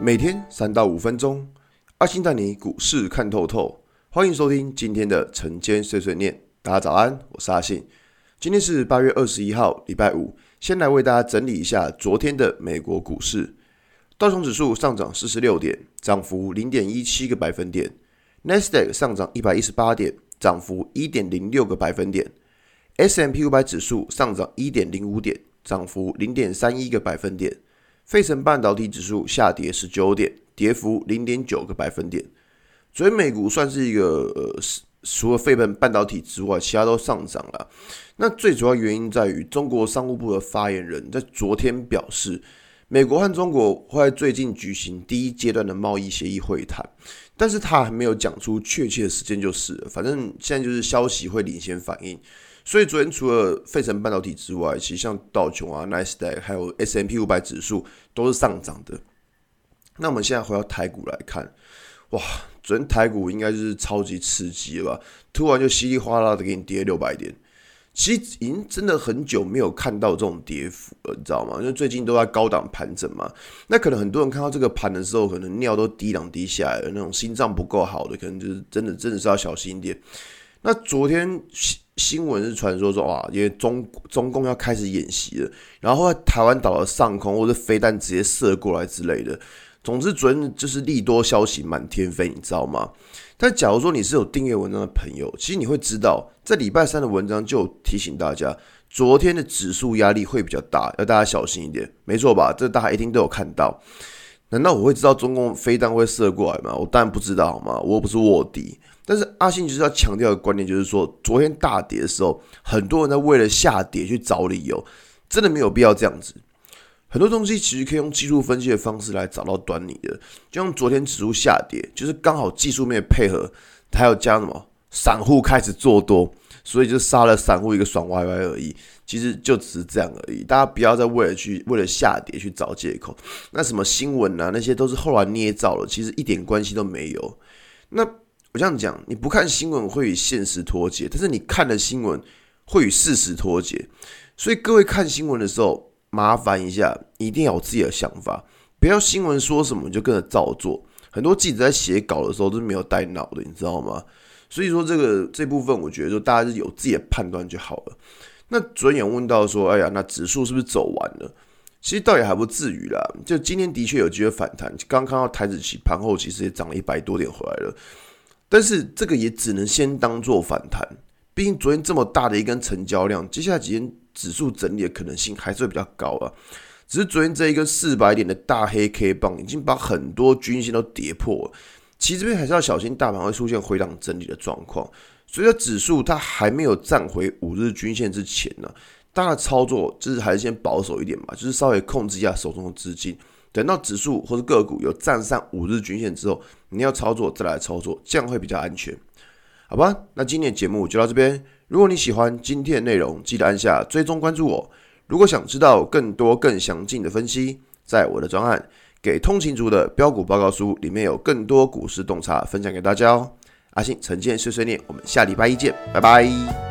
每天三到五分钟，阿信带你股市看透透。欢迎收听今天的晨间碎碎念。大家早安，我是阿信。今天是八月二十一号，礼拜五。先来为大家整理一下昨天的美国股市。道琼指数上涨四十六点，涨幅零点一七个百分点。纳斯达克上涨一百一十八点，涨幅一点零六个百分点。S M P 五百指数上涨一点零五点，涨幅零点三一个百分点。费城半导体指数下跌十九点，跌幅零点九个百分点。所以美股算是一个呃，除了费城半导体之外，其他都上涨了。那最主要原因在于中国商务部的发言人，在昨天表示，美国和中国会在最近举行第一阶段的贸易协议会谈，但是他还没有讲出确切的时间，就是，反正现在就是消息会领先反应。所以昨天除了费城半导体之外，其实像道琼啊、纳斯达克还有 S&P 五百指数都是上涨的。那我们现在回到台股来看，哇，昨天台股应该就是超级刺激了吧？突然就稀里哗啦的给你跌六百点，其实已经真的很久没有看到这种跌幅了，你知道吗？因为最近都在高档盘整嘛。那可能很多人看到这个盘的时候，可能尿都滴两滴下来了，那种心脏不够好的，可能就是真的真的是要小心一点。那昨天。新闻是传说说哇，因为中中共要开始演习了，然后在台湾岛的上空或者飞弹直接射过来之类的。总之，昨就是利多消息满天飞，你知道吗？但假如说你是有订阅文章的朋友，其实你会知道，在礼拜三的文章就有提醒大家，昨天的指数压力会比较大，要大家小心一点，没错吧？这大家一定都有看到。难道我会知道中共飞弹会射过来吗？我当然不知道，好吗？我又不是卧底。但是阿信就是要强调的观念，就是说，昨天大跌的时候，很多人在为了下跌去找理由，真的没有必要这样子。很多东西其实可以用技术分析的方式来找到端倪的。就像昨天指数下跌，就是刚好技术面配合，还有加什么散户开始做多，所以就杀了散户一个爽歪歪而已。其实就只是这样而已。大家不要再为了去为了下跌去找借口。那什么新闻啊，那些都是后来捏造了，其实一点关系都没有。那。我这样讲，你不看新闻会与现实脱节，但是你看了新闻会与事实脱节。所以各位看新闻的时候，麻烦一下，一定要有自己的想法，不要新闻说什么你就跟着照做。很多记者在写稿的时候都是没有带脑的，你知道吗？所以说这个这部分，我觉得就大家是有自己的判断就好了。那昨天有问到说，哎呀，那指数是不是走完了？其实倒也还不至于啦，就今天的确有机会反弹。刚看到台指期盘后其实也涨了一百多点回来了。但是这个也只能先当做反弹，毕竟昨天这么大的一根成交量，接下来几天指数整理的可能性还是会比较高啊。只是昨天这一根四百点的大黑 K 棒已经把很多均线都跌破了，其实这边还是要小心大盘会出现回档整理的状况。所以说指数它还没有站回五日均线之前呢，大家操作就是还是先保守一点嘛，就是稍微控制一下手中的资金。等到指数或者个股有站上五日均线之后，你要操作再来操作，这样会比较安全，好吧？那今天的节目就到这边。如果你喜欢今天的内容，记得按下追踪关注我。如果想知道更多更详尽的分析，在我的专案《给通勤族的标股报告书》里面有更多股市洞察分享给大家哦。阿信晨间碎碎念，我们下礼拜一见，拜拜。